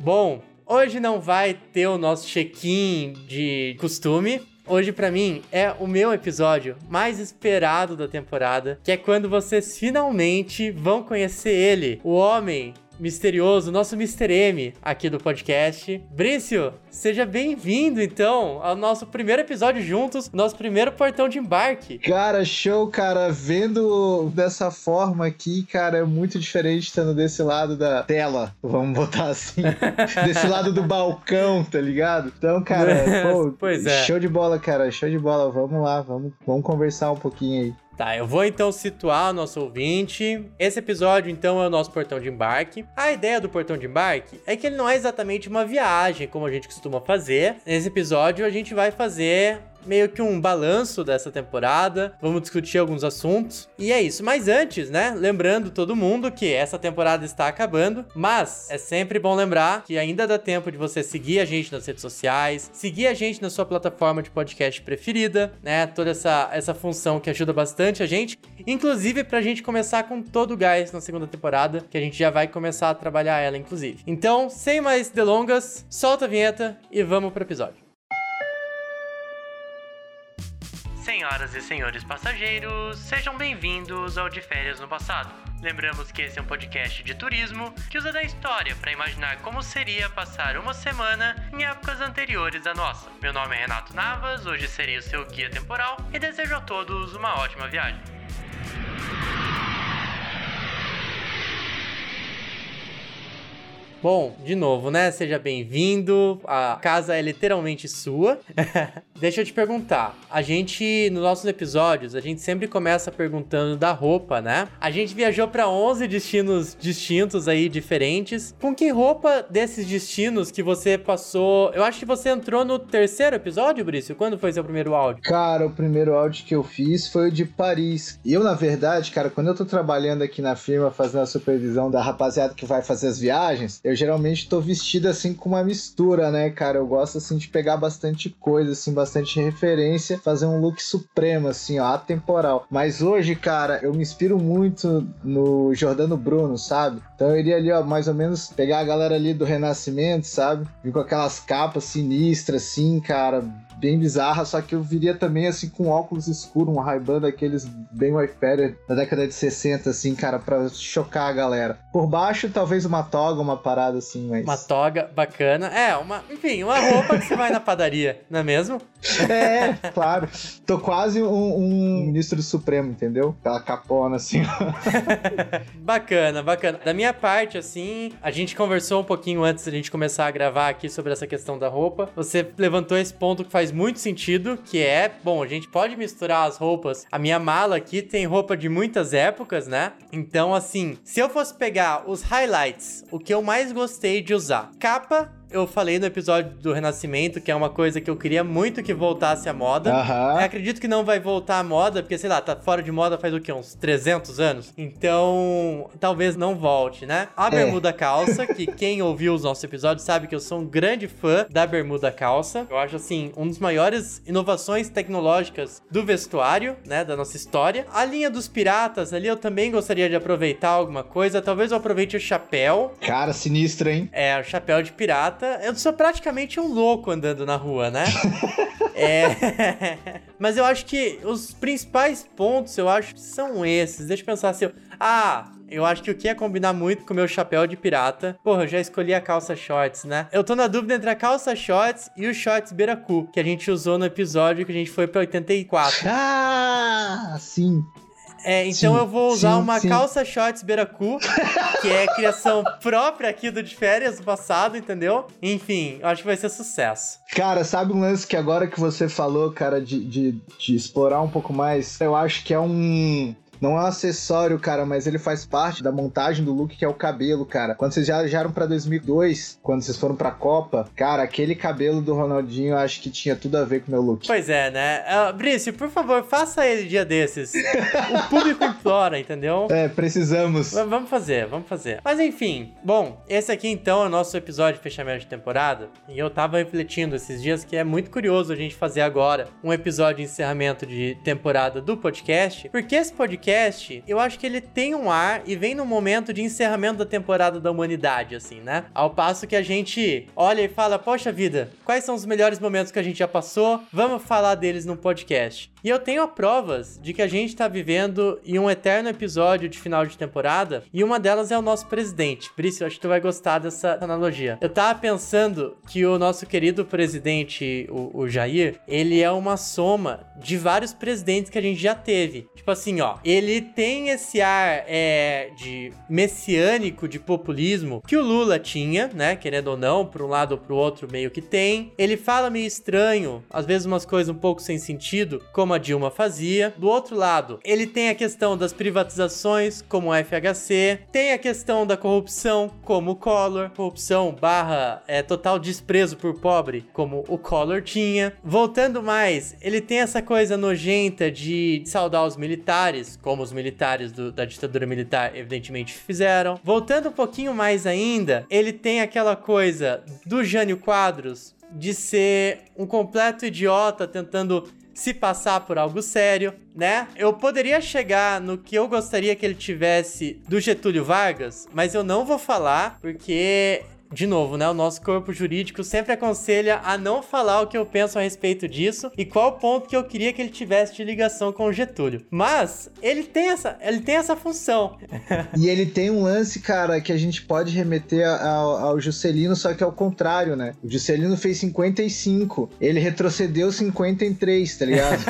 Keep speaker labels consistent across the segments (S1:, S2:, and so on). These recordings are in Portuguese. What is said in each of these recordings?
S1: Bom, hoje não vai ter o nosso check-in de costume. Hoje, para mim, é o meu episódio mais esperado da temporada, que é quando vocês finalmente vão conhecer ele, o homem misterioso, nosso Mr. M aqui do podcast. Brício, seja bem-vindo então ao nosso primeiro episódio juntos, nosso primeiro portão de embarque.
S2: Cara, show, cara. Vendo dessa forma aqui, cara, é muito diferente estando desse lado da tela, vamos botar assim. desse lado do balcão, tá ligado? Então, cara, pô, pois é. show de bola, cara, show de bola. Vamos lá, vamos, vamos conversar um pouquinho aí.
S1: Tá, eu vou então situar o nosso ouvinte. Esse episódio, então, é o nosso portão de embarque. A ideia do portão de embarque é que ele não é exatamente uma viagem, como a gente costuma fazer. Nesse episódio, a gente vai fazer meio que um balanço dessa temporada. Vamos discutir alguns assuntos. E é isso. Mas antes, né? Lembrando todo mundo que essa temporada está acabando. Mas é sempre bom lembrar que ainda dá tempo de você seguir a gente nas redes sociais, seguir a gente na sua plataforma de podcast preferida, né? Toda essa, essa função que ajuda bastante a gente. Inclusive pra gente começar com todo o gás na segunda temporada, que a gente já vai começar a trabalhar ela, inclusive. Então, sem mais delongas, solta a vinheta e vamos pro episódio. Senhoras e senhores passageiros, sejam bem-vindos ao De Férias no Passado. Lembramos que esse é um podcast de turismo que usa da história para imaginar como seria passar uma semana em épocas anteriores à nossa. Meu nome é Renato Navas, hoje serei o seu guia temporal e desejo a todos uma ótima viagem. Bom, de novo, né? Seja bem-vindo. A casa é literalmente sua. Deixa eu te perguntar. A gente, nos nossos episódios, a gente sempre começa perguntando da roupa, né? A gente viajou para 11 destinos distintos aí, diferentes. Com que roupa desses destinos que você passou? Eu acho que você entrou no terceiro episódio, Brício. Quando foi seu primeiro áudio?
S2: Cara, o primeiro áudio que eu fiz foi o de Paris. E eu, na verdade, cara, quando eu tô trabalhando aqui na firma, fazendo a supervisão da rapaziada que vai fazer as viagens, eu geralmente tô vestido assim com uma mistura, né, cara? Eu gosto assim de pegar bastante coisa, assim, bastante referência, fazer um look supremo, assim, ó, atemporal. Mas hoje, cara, eu me inspiro muito no Jordano Bruno, sabe? Então eu iria ali, ó, mais ou menos pegar a galera ali do Renascimento, sabe? Vir com aquelas capas sinistras, assim, cara, bem bizarra, só que eu viria também assim com óculos escuros, um Ray-Ban daqueles bem Wayfarer da década de 60, assim, cara, pra chocar a galera. Por baixo, talvez uma toga, uma parada assim, mas.
S1: Uma toga bacana. É, uma. Enfim, uma roupa que você vai na padaria, não é mesmo?
S2: É, claro. Tô quase um, um ministro do Supremo, entendeu? Aquela capona assim.
S1: bacana, bacana. Da minha parte, assim, a gente conversou um pouquinho antes da gente começar a gravar aqui sobre essa questão da roupa. Você levantou esse ponto que faz muito sentido, que é, bom, a gente pode misturar as roupas. A minha mala aqui tem roupa de muitas épocas, né? Então, assim, se eu fosse pegar os highlights, o que eu mais gostei de usar, capa eu falei no episódio do Renascimento, que é uma coisa que eu queria muito que voltasse à moda.
S2: Uhum.
S1: Acredito que não vai voltar à moda, porque, sei lá, tá fora de moda faz o quê? Uns 300 anos? Então, talvez não volte, né? A é. bermuda calça, que quem ouviu os nossos episódios sabe que eu sou um grande fã da bermuda calça. Eu acho, assim, um dos maiores inovações tecnológicas do vestuário, né, da nossa história. A linha dos piratas ali, eu também gostaria de aproveitar alguma coisa. Talvez eu aproveite o chapéu.
S2: Cara, sinistro, hein?
S1: É, o chapéu de pirata eu sou praticamente um louco andando na rua, né? é. Mas eu acho que os principais pontos, eu acho que são esses. Deixa eu pensar assim. Ah, eu acho que o que ia combinar muito com o meu chapéu de pirata. Porra, eu já escolhi a calça shorts, né? Eu tô na dúvida entre a calça shorts e os shorts Beracu, que a gente usou no episódio que a gente foi pra 84.
S2: Ah, sim.
S1: É, então sim, eu vou usar sim, uma sim. calça shorts Beracu, que é criação própria aqui do de férias do passado, entendeu? Enfim, eu acho que vai ser sucesso.
S2: Cara, sabe um lance que agora que você falou, cara, de, de, de explorar um pouco mais, eu acho que é um não é um acessório, cara, mas ele faz parte da montagem do look que é o cabelo, cara. Quando vocês viajaram para 2002, quando vocês foram pra Copa, cara, aquele cabelo do Ronaldinho eu acho que tinha tudo a ver com o meu look.
S1: Pois é, né? Uh, Brício, por favor, faça ele dia desses. o público implora, entendeu?
S2: É, precisamos.
S1: V vamos fazer, vamos fazer. Mas enfim, bom, esse aqui então é o nosso episódio de fechamento de temporada. E eu tava refletindo esses dias que é muito curioso a gente fazer agora um episódio de encerramento de temporada do podcast, porque esse podcast podcast, eu acho que ele tem um ar e vem no momento de encerramento da temporada da humanidade, assim, né? Ao passo que a gente olha e fala, poxa vida, quais são os melhores momentos que a gente já passou? Vamos falar deles no podcast. E eu tenho provas de que a gente tá vivendo em um eterno episódio de final de temporada, e uma delas é o nosso presidente. Brice, eu acho que tu vai gostar dessa analogia. Eu tava pensando que o nosso querido presidente, o, o Jair, ele é uma soma de vários presidentes que a gente já teve. Tipo assim, ó, ele tem esse ar é, de messiânico, de populismo, que o Lula tinha, né? Querendo ou não, por um lado ou pro outro, meio que tem. Ele fala meio estranho, às vezes umas coisas um pouco sem sentido, como a Dilma fazia. Do outro lado, ele tem a questão das privatizações, como o FHC, tem a questão da corrupção, como o Collor, corrupção barra é, total desprezo por pobre, como o Collor tinha. Voltando mais, ele tem essa coisa nojenta de saudar os militares, como os militares do, da ditadura militar evidentemente fizeram. Voltando um pouquinho mais ainda, ele tem aquela coisa do Jânio Quadros de ser um completo idiota tentando se passar por algo sério, né? Eu poderia chegar no que eu gostaria que ele tivesse do Getúlio Vargas, mas eu não vou falar porque de novo, né? O nosso corpo jurídico sempre aconselha a não falar o que eu penso a respeito disso e qual ponto que eu queria que ele tivesse de ligação com o Getúlio. Mas ele tem essa, ele tem essa função.
S2: e ele tem um lance, cara, que a gente pode remeter ao, ao Juscelino, só que ao contrário, né? O Juscelino fez 55, ele retrocedeu 53, tá ligado?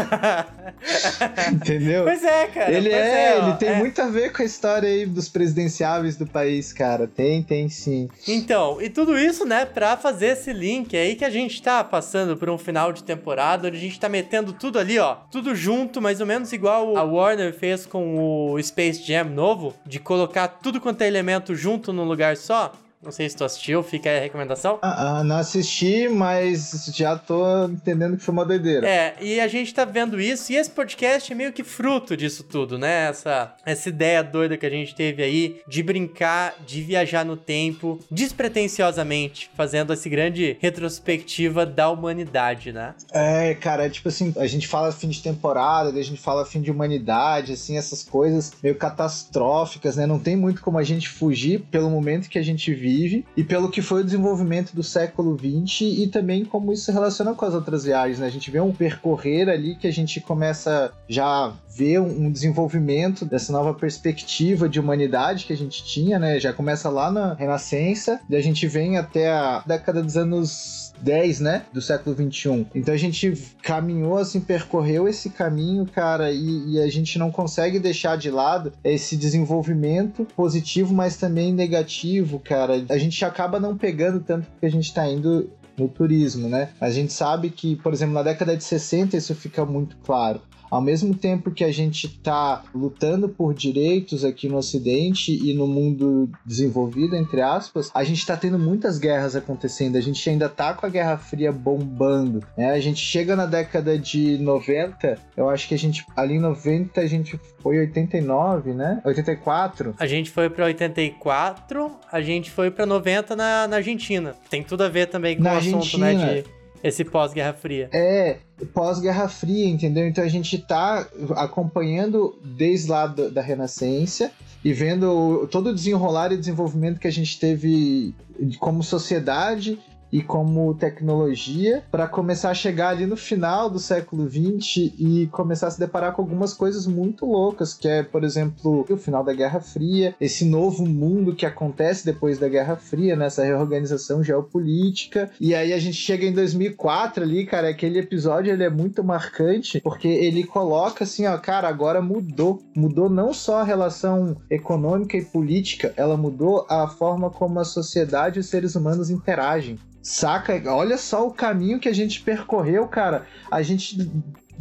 S2: Entendeu?
S1: Pois é, cara.
S2: Ele é,
S1: é
S2: ele tem é. muito a ver com a história aí dos presidenciáveis do país, cara. Tem, tem sim.
S1: Então, e tudo isso, né, pra fazer esse link aí que a gente tá passando por um final de temporada, onde a gente tá metendo tudo ali, ó, tudo junto, mais ou menos igual a Warner fez com o Space Jam novo, de colocar tudo quanto é elemento junto num lugar só. Não sei se tu assistiu, fica aí a recomendação.
S2: Ah, ah, não assisti, mas já tô entendendo que foi uma doideira.
S1: É, e a gente tá vendo isso, e esse podcast é meio que fruto disso tudo, né? Essa, essa ideia doida que a gente teve aí de brincar, de viajar no tempo, despretensiosamente, fazendo essa grande retrospectiva da humanidade, né?
S2: É, cara, é tipo assim, a gente fala fim de temporada, a gente fala fim de humanidade, assim, essas coisas meio catastróficas, né? Não tem muito como a gente fugir pelo momento que a gente vive e pelo que foi o desenvolvimento do século XX e também como isso se relaciona com as outras viagens. Né? A gente vê um percorrer ali que a gente começa já ver um desenvolvimento dessa nova perspectiva de humanidade que a gente tinha, né? Já começa lá na Renascença, e a gente vem até a década dos anos 10, né? Do século 21. Então a gente caminhou, assim, percorreu esse caminho, cara, e, e, a gente não consegue deixar de lado esse desenvolvimento positivo, mas também negativo, cara. A gente acaba não pegando tanto porque a gente tá indo no turismo, né? A gente sabe que, por exemplo, na década de 60 isso fica muito claro. Ao mesmo tempo que a gente está lutando por direitos aqui no Ocidente e no mundo desenvolvido, entre aspas, a gente está tendo muitas guerras acontecendo. A gente ainda está com a Guerra Fria bombando. Né? A gente chega na década de 90, eu acho que a gente, ali em 90, a gente foi 89, né? 84.
S1: A gente foi para 84, a gente foi para 90 na, na Argentina. Tem tudo a ver também com na o assunto, né? De esse pós-Guerra Fria.
S2: É, pós-Guerra Fria, entendeu? Então a gente tá acompanhando desde lá da Renascença e vendo todo o desenrolar e desenvolvimento que a gente teve como sociedade e como tecnologia para começar a chegar ali no final do século XX e começar a se deparar com algumas coisas muito loucas, que é, por exemplo, o final da Guerra Fria, esse novo mundo que acontece depois da Guerra Fria, nessa né, reorganização geopolítica. E aí a gente chega em 2004 ali, cara, aquele episódio ele é muito marcante porque ele coloca assim, ó, cara, agora mudou. Mudou não só a relação econômica e política, ela mudou a forma como a sociedade e os seres humanos interagem. Saca? Olha só o caminho que a gente percorreu, cara. A gente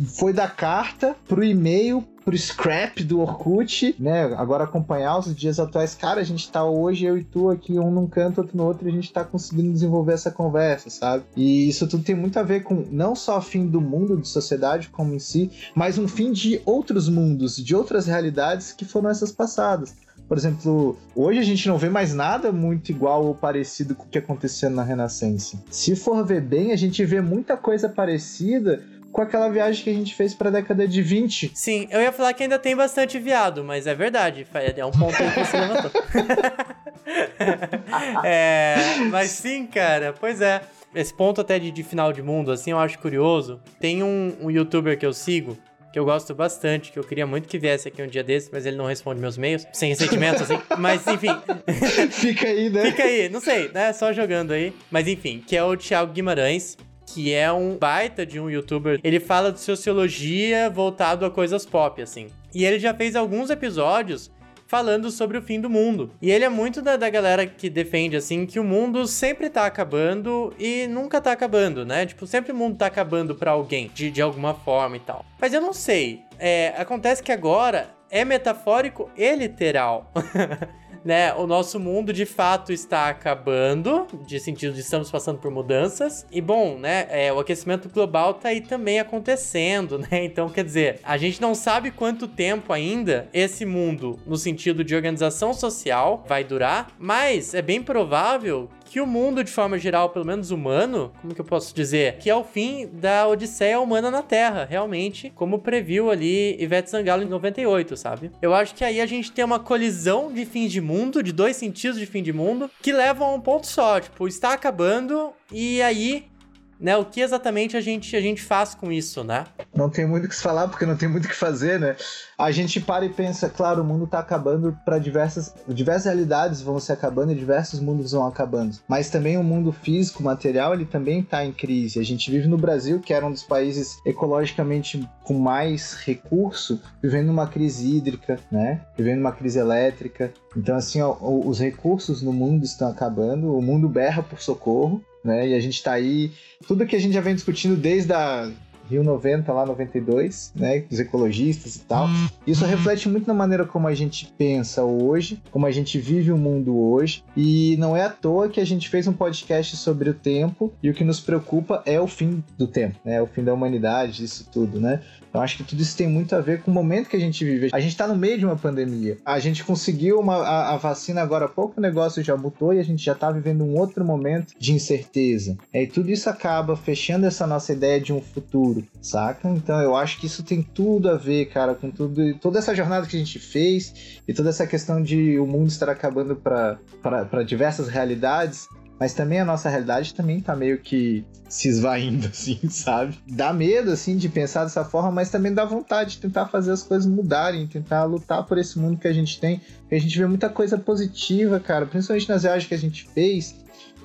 S2: foi da carta pro e-mail, pro scrap do Orkut, né? Agora acompanhar os dias atuais. Cara, a gente tá hoje, eu e tu aqui, um num canto, outro no outro, e a gente tá conseguindo desenvolver essa conversa, sabe? E isso tudo tem muito a ver com não só o fim do mundo, de sociedade como em si, mas um fim de outros mundos, de outras realidades que foram essas passadas. Por exemplo, hoje a gente não vê mais nada muito igual ou parecido com o que acontecia na Renascença. Se for ver bem, a gente vê muita coisa parecida com aquela viagem que a gente fez pra década de 20.
S1: Sim, eu ia falar que ainda tem bastante viado, mas é verdade. É um ponto que você levantou. é, mas sim, cara, pois é. Esse ponto até de, de, final de mundo, assim, eu acho curioso. Tem um, um youtuber que eu sigo, que eu gosto bastante, que eu queria muito que viesse aqui um dia desses, mas ele não responde meus e-mails, sem ressentimentos, assim. Mas, enfim.
S2: Fica aí, né?
S1: Fica aí, não sei, né? Só jogando aí. Mas, enfim, que é o Thiago Guimarães que é um baita de um youtuber. Ele fala de sociologia voltado a coisas pop, assim. E ele já fez alguns episódios falando sobre o fim do mundo. E ele é muito da, da galera que defende, assim, que o mundo sempre tá acabando e nunca tá acabando, né? Tipo, sempre o mundo tá acabando para alguém, de, de alguma forma e tal. Mas eu não sei. É, acontece que agora é metafórico e literal. né, o nosso mundo de fato está acabando, de sentido de estamos passando por mudanças. E bom, né, é, o aquecimento global tá aí também acontecendo, né? Então, quer dizer, a gente não sabe quanto tempo ainda esse mundo, no sentido de organização social, vai durar, mas é bem provável que o mundo, de forma geral, pelo menos humano, como que eu posso dizer? Que é o fim da odisseia humana na Terra, realmente, como previu ali Ivete Sangalo em 98, sabe? Eu acho que aí a gente tem uma colisão de fim de mundo, de dois sentidos de fim de mundo, que levam a um ponto só, tipo, está acabando e aí né? O que exatamente a gente, a gente faz com isso, né?
S2: Não tem muito o que se falar, porque não tem muito o que fazer, né? A gente para e pensa, claro, o mundo tá acabando para diversas, diversas realidades vão se acabando e diversos mundos vão acabando. Mas também o mundo físico, material, ele também tá em crise. A gente vive no Brasil, que era um dos países ecologicamente com mais recurso, vivendo uma crise hídrica, né? Vivendo uma crise elétrica. Então, assim, ó, os recursos no mundo estão acabando, o mundo berra por socorro né? E a gente está aí, tudo que a gente já vem discutindo desde a Rio 90 lá 92, né, os ecologistas e tal. Isso reflete muito na maneira como a gente pensa hoje, como a gente vive o mundo hoje, e não é à toa que a gente fez um podcast sobre o tempo e o que nos preocupa é o fim do tempo, né, o fim da humanidade, isso tudo, né? Eu acho que tudo isso tem muito a ver com o momento que a gente vive. A gente está no meio de uma pandemia. A gente conseguiu uma, a, a, vacina agora há pouco, o negócio já mudou e a gente já está vivendo um outro momento de incerteza. E tudo isso acaba fechando essa nossa ideia de um futuro, saca? Então eu acho que isso tem tudo a ver, cara, com tudo, toda essa jornada que a gente fez e toda essa questão de o mundo estar acabando para diversas realidades mas também a nossa realidade também tá meio que se esvaindo, assim, sabe? Dá medo, assim, de pensar dessa forma, mas também dá vontade de tentar fazer as coisas mudarem, tentar lutar por esse mundo que a gente tem. Porque a gente vê muita coisa positiva, cara, principalmente nas viagens que a gente fez.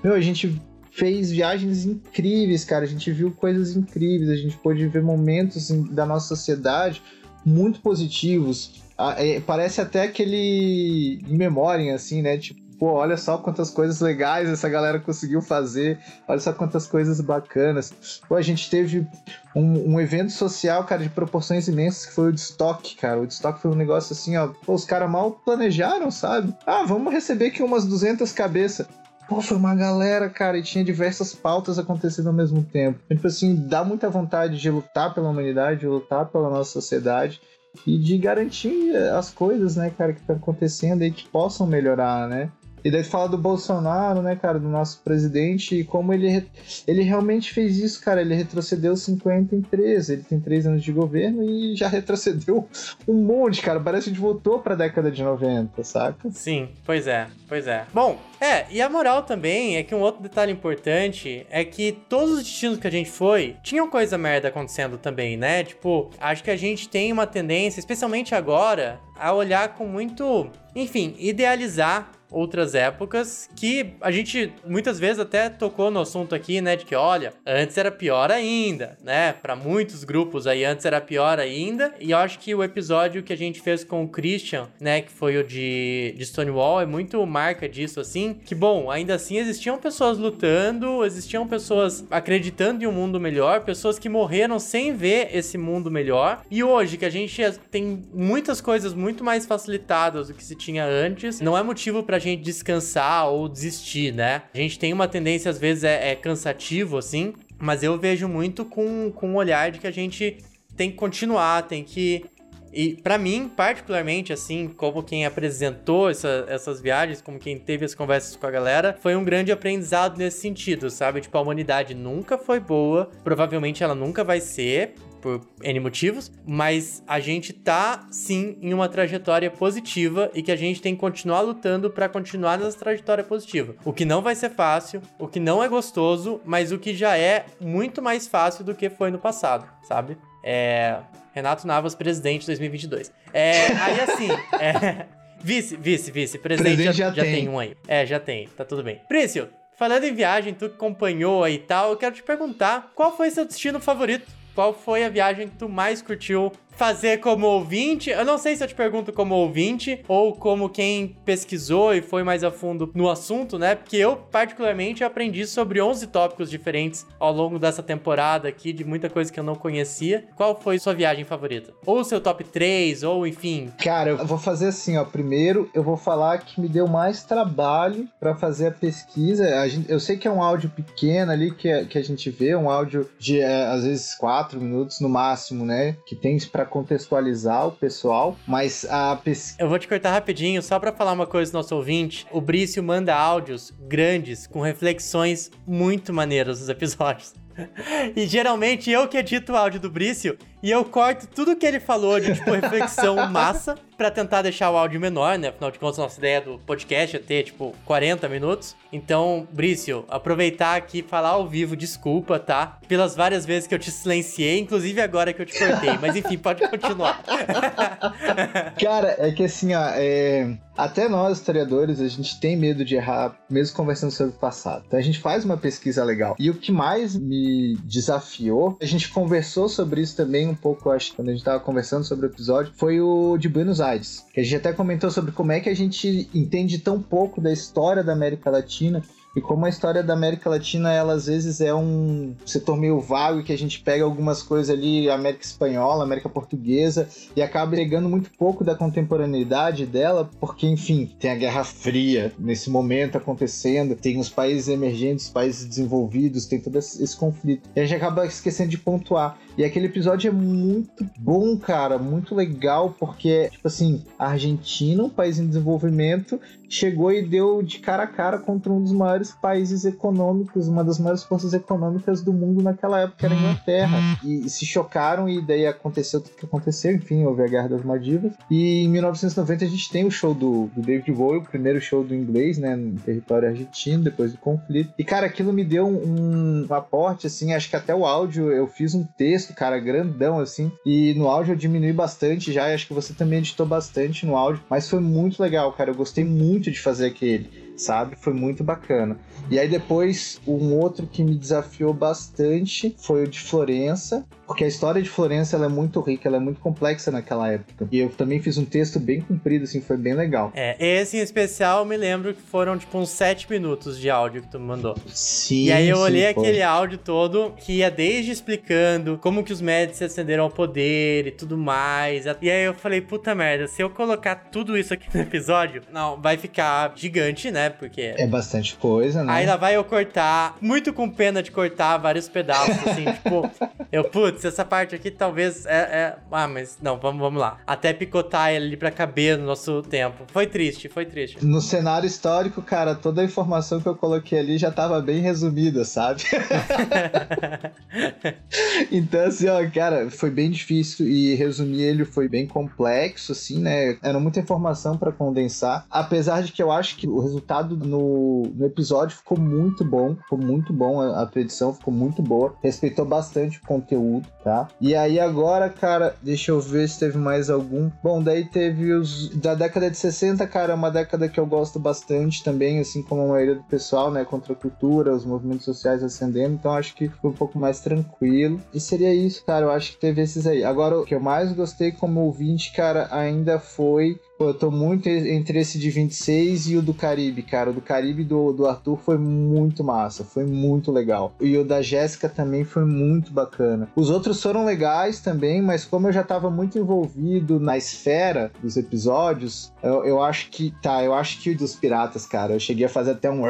S2: Meu, a gente fez viagens incríveis, cara. A gente viu coisas incríveis, a gente pôde ver momentos assim, da nossa sociedade muito positivos. Ah, é, parece até aquele in memória, assim, né? Tipo, pô, olha só quantas coisas legais essa galera conseguiu fazer, olha só quantas coisas bacanas. Pô, a gente teve um, um evento social, cara, de proporções imensas, que foi o Woodstock, cara. O Woodstock foi um negócio assim, ó, pô, os caras mal planejaram, sabe? Ah, vamos receber aqui umas 200 cabeças. Pô, foi uma galera, cara, e tinha diversas pautas acontecendo ao mesmo tempo. Tipo assim, dá muita vontade de lutar pela humanidade, de lutar pela nossa sociedade e de garantir as coisas, né, cara, que estão acontecendo aí que possam melhorar, né? E daí fala do Bolsonaro, né, cara, do nosso presidente, e como ele, ele realmente fez isso, cara. Ele retrocedeu 50 em 13. Ele tem 3 anos de governo e já retrocedeu um monte, cara. Parece que a gente voltou pra década de 90, saca?
S1: Sim, pois é, pois é. Bom, é, e a moral também é que um outro detalhe importante é que todos os destinos que a gente foi tinham coisa merda acontecendo também, né? Tipo, acho que a gente tem uma tendência, especialmente agora, a olhar com muito, enfim, idealizar outras épocas que a gente muitas vezes até tocou no assunto aqui, né, de que olha, antes era pior ainda, né? Para muitos grupos aí antes era pior ainda. E eu acho que o episódio que a gente fez com o Christian, né, que foi o de, de Stonewall, é muito marca disso assim, que bom, ainda assim existiam pessoas lutando, existiam pessoas acreditando em um mundo melhor, pessoas que morreram sem ver esse mundo melhor. E hoje que a gente tem muitas coisas muito mais facilitadas do que se tinha antes, não é motivo pra gente descansar ou desistir, né? A gente tem uma tendência, às vezes, é, é cansativo, assim, mas eu vejo muito com, com o olhar de que a gente tem que continuar, tem que E para mim, particularmente, assim, como quem apresentou essa, essas viagens, como quem teve as conversas com a galera, foi um grande aprendizado nesse sentido, sabe? Tipo, a humanidade nunca foi boa, provavelmente ela nunca vai ser, por N motivos, mas a gente tá sim em uma trajetória positiva e que a gente tem que continuar lutando para continuar nessa trajetória positiva. O que não vai ser fácil, o que não é gostoso, mas o que já é muito mais fácil do que foi no passado, sabe? É. Renato Navas, presidente 2022. É. Aí assim. é... Vice, vice, vice. Presidente, presidente já, já, tem. tem um aí. É, já tem. Tá tudo bem. Prício, falando em viagem, tu que acompanhou aí e tal, eu quero te perguntar qual foi seu destino favorito? Qual foi a viagem que tu mais curtiu fazer como ouvinte. Eu não sei se eu te pergunto como ouvinte ou como quem pesquisou e foi mais a fundo no assunto, né? Porque eu, particularmente, aprendi sobre 11 tópicos diferentes ao longo dessa temporada aqui, de muita coisa que eu não conhecia. Qual foi sua viagem favorita? Ou seu top 3, ou enfim.
S2: Cara, eu vou fazer assim, ó. Primeiro, eu vou falar que me deu mais trabalho para fazer a pesquisa. A gente, eu sei que é um áudio pequeno ali que, que a gente vê, um áudio de, é, às vezes, 4 minutos no máximo, né? Que tem para contextualizar o pessoal, mas a.
S1: Eu vou te cortar rapidinho, só para falar uma coisa do nosso ouvinte. O Brício manda áudios grandes, com reflexões muito maneiras nos episódios. E geralmente eu que edito o áudio do Brício e eu corto tudo que ele falou de, tipo, reflexão massa para tentar deixar o áudio menor, né? Afinal de contas, nossa ideia do podcast é ter, tipo, 40 minutos. Então, Brício, aproveitar aqui e falar ao vivo, desculpa, tá? Pelas várias vezes que eu te silenciei, inclusive agora que eu te cortei. Mas enfim, pode continuar.
S2: Cara, é que assim, ó, é... até nós, historiadores, a gente tem medo de errar, mesmo conversando sobre o passado. Então a gente faz uma pesquisa legal. E o que mais me desafiou, a gente conversou sobre isso também um pouco, acho, quando a gente tava conversando sobre o episódio, foi o de Buenos Aires. Que a gente até comentou sobre como é que a gente entende tão pouco da história da América Latina e como a história da América Latina, ela às vezes é um setor meio vago que a gente pega algumas coisas ali, América Espanhola, América Portuguesa, e acaba pegando muito pouco da contemporaneidade dela, porque, enfim, tem a Guerra Fria nesse momento acontecendo, tem os países emergentes, os países desenvolvidos, tem todo esse conflito. E a gente acaba esquecendo de pontuar. E aquele episódio é muito bom, cara, muito legal, porque, tipo assim, a Argentina, um país em desenvolvimento, chegou e deu de cara a cara contra um dos maiores países econômicos, uma das maiores forças econômicas do mundo naquela época, era a Inglaterra. E, e se chocaram e daí aconteceu tudo que aconteceu, enfim, houve a Guerra das Maldivas. E em 1990 a gente tem o show do, do David Bowie, o primeiro show do inglês, né, no território argentino, depois do conflito. E, cara, aquilo me deu um, um aporte, assim, acho que até o áudio, eu fiz um texto, cara, grandão, assim, e no áudio eu diminui bastante já, acho que você também editou bastante no áudio, mas foi muito legal, cara, eu gostei muito de fazer aquele sabe? Foi muito bacana. E aí depois, um outro que me desafiou bastante foi o de Florença, porque a história de Florença ela é muito rica, ela é muito complexa naquela época. E eu também fiz um texto bem comprido, assim, foi bem legal.
S1: É, esse em especial eu me lembro que foram tipo uns sete minutos de áudio que tu me mandou.
S2: Sim.
S1: E aí eu
S2: sim,
S1: olhei foi. aquele áudio todo que ia desde explicando como que os médicos se ascenderam ao poder e tudo mais. E aí eu falei, puta merda, se eu colocar tudo isso aqui no episódio, não, vai ficar gigante, né? Porque.
S2: É bastante coisa, né?
S1: Aí lá vai eu cortar, muito com pena de cortar vários pedaços, assim, tipo, eu, putz, essa parte aqui talvez é, é. Ah, mas não, vamos, vamos lá. Até picotar ele ali pra caber no nosso tempo. Foi triste, foi triste.
S2: No cenário histórico, cara, toda a informação que eu coloquei ali já tava bem resumida, sabe? então, assim, ó, cara, foi bem difícil e resumir ele foi bem complexo, assim, né? Era muita informação para condensar. Apesar de que eu acho que o resultado no, no episódio ficou muito bom, ficou muito bom, a, a edição ficou muito boa, respeitou bastante o conteúdo, tá? E aí agora, cara, deixa eu ver se teve mais algum. Bom, daí teve os da década de 60, cara, é uma década que eu gosto bastante também, assim como a maioria do pessoal, né, contra a cultura, os movimentos sociais ascendendo, então acho que foi um pouco mais tranquilo. E seria isso, cara, eu acho que teve esses aí. Agora, o que eu mais gostei como ouvinte, cara, ainda foi Pô, eu tô muito entre esse de 26 e o do Caribe, cara. O do Caribe do, do Arthur foi muito massa, foi muito legal. E o da Jéssica também foi muito bacana. Os outros foram legais também, mas como eu já tava muito envolvido na esfera dos episódios, eu, eu acho que. Tá, eu acho que o dos piratas, cara. Eu cheguei a fazer até um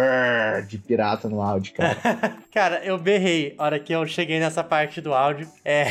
S2: de pirata no áudio, cara.
S1: cara, eu berrei a hora que eu cheguei nessa parte do áudio. É.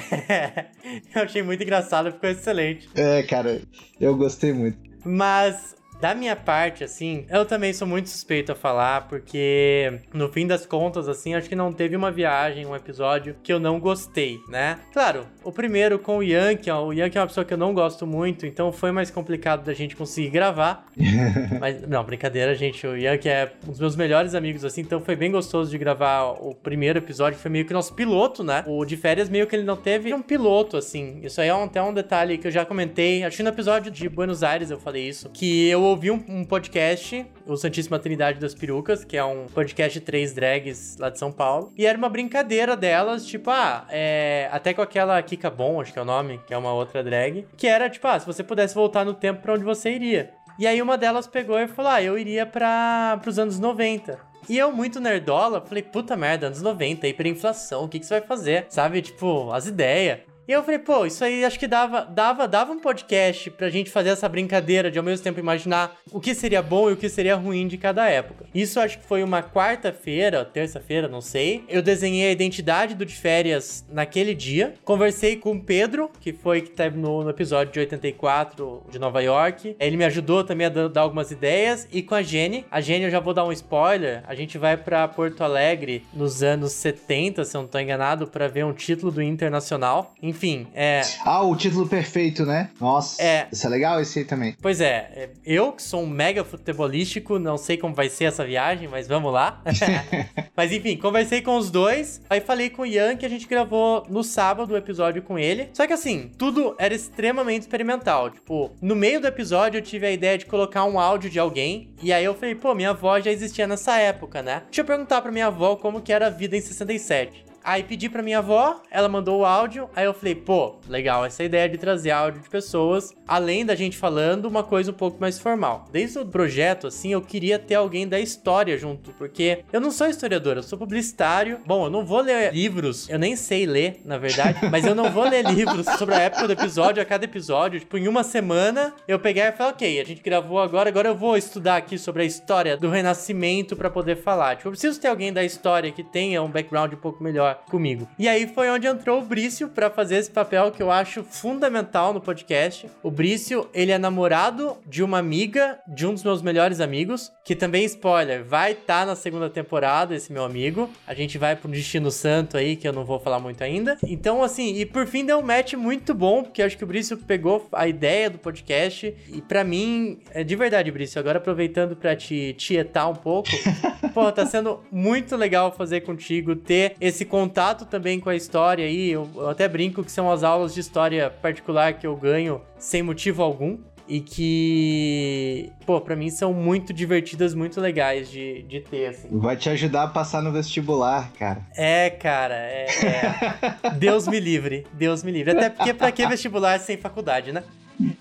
S1: eu achei muito engraçado, ficou excelente.
S2: É, cara, eu gostei muito.
S1: Mas da minha parte, assim, eu também sou muito suspeito a falar, porque no fim das contas, assim, acho que não teve uma viagem, um episódio que eu não gostei, né? Claro, o primeiro com o Yankee, ó, o Yankee é uma pessoa que eu não gosto muito, então foi mais complicado da gente conseguir gravar. Mas, não, brincadeira, gente, o Yankee é um dos meus melhores amigos, assim, então foi bem gostoso de gravar o primeiro episódio, foi meio que nosso piloto, né? O de férias meio que ele não teve um piloto, assim. Isso aí é até um detalhe que eu já comentei, acho que no episódio de Buenos Aires eu falei isso, que eu ouvi um, um, podcast, o Santíssima Trindade das Perucas, que é um podcast de três drags lá de São Paulo. E era uma brincadeira delas, tipo, ah, é, até com aquela Kika Bom, acho que é o nome, que é uma outra drag, que era tipo, ah, se você pudesse voltar no tempo para onde você iria. E aí uma delas pegou e falou: Ah, eu iria para os anos 90. E eu, muito nerdola, falei, puta merda, anos 90, hiperinflação, o que, que você vai fazer? Sabe, tipo, as ideias. E eu falei, pô, isso aí acho que dava, dava, dava um podcast pra gente fazer essa brincadeira de ao mesmo tempo imaginar o que seria bom e o que seria ruim de cada época. Isso acho que foi uma quarta-feira, terça-feira, não sei. Eu desenhei a identidade do de férias naquele dia. Conversei com o Pedro, que foi que teve no, no episódio de 84 de Nova York. Ele me ajudou também a dar algumas ideias. E com a Jenny. A Jenny, eu já vou dar um spoiler. A gente vai para Porto Alegre nos anos 70, se eu não tô enganado, para ver um título do Internacional. Enfim, enfim, é.
S2: Ah, o título perfeito, né? Nossa. É. Isso é legal esse aí também.
S1: Pois é, é, eu que sou um mega futebolístico, não sei como vai ser essa viagem, mas vamos lá. mas enfim, conversei com os dois, aí falei com o Ian que a gente gravou no sábado o episódio com ele. Só que assim, tudo era extremamente experimental. Tipo, no meio do episódio eu tive a ideia de colocar um áudio de alguém, e aí eu falei, pô, minha avó já existia nessa época, né? Deixa eu perguntar pra minha avó como que era a vida em 67. Aí pedi pra minha avó, ela mandou o áudio, aí eu falei, pô, legal essa ideia de trazer áudio de pessoas, além da gente falando, uma coisa um pouco mais formal. Desde o projeto, assim, eu queria ter alguém da história junto, porque eu não sou historiador, eu sou publicitário. Bom, eu não vou ler livros, eu nem sei ler, na verdade, mas eu não vou ler livros sobre a época do episódio, a cada episódio. Tipo, em uma semana, eu peguei e falei, ok, a gente gravou agora, agora eu vou estudar aqui sobre a história do Renascimento para poder falar. Tipo, eu preciso ter alguém da história que tenha um background um pouco melhor comigo. E aí foi onde entrou o Brício para fazer esse papel que eu acho fundamental no podcast. O Brício, ele é namorado de uma amiga de um dos meus melhores amigos, que também, spoiler, vai estar tá na segunda temporada, esse meu amigo. A gente vai pro Destino Santo aí, que eu não vou falar muito ainda. Então, assim, e por fim deu um match muito bom, porque eu acho que o Brício pegou a ideia do podcast e para mim, é de verdade, Brício, agora aproveitando para te tietar um pouco, pô, tá sendo muito legal fazer contigo, ter esse contato contato também com a história aí. Eu, eu até brinco que são as aulas de história particular que eu ganho sem motivo algum e que, pô, pra mim são muito divertidas, muito legais de, de ter, assim.
S2: Vai te ajudar a passar no vestibular, cara.
S1: É, cara, é, é. Deus me livre, Deus me livre. Até porque pra que vestibular sem faculdade, né?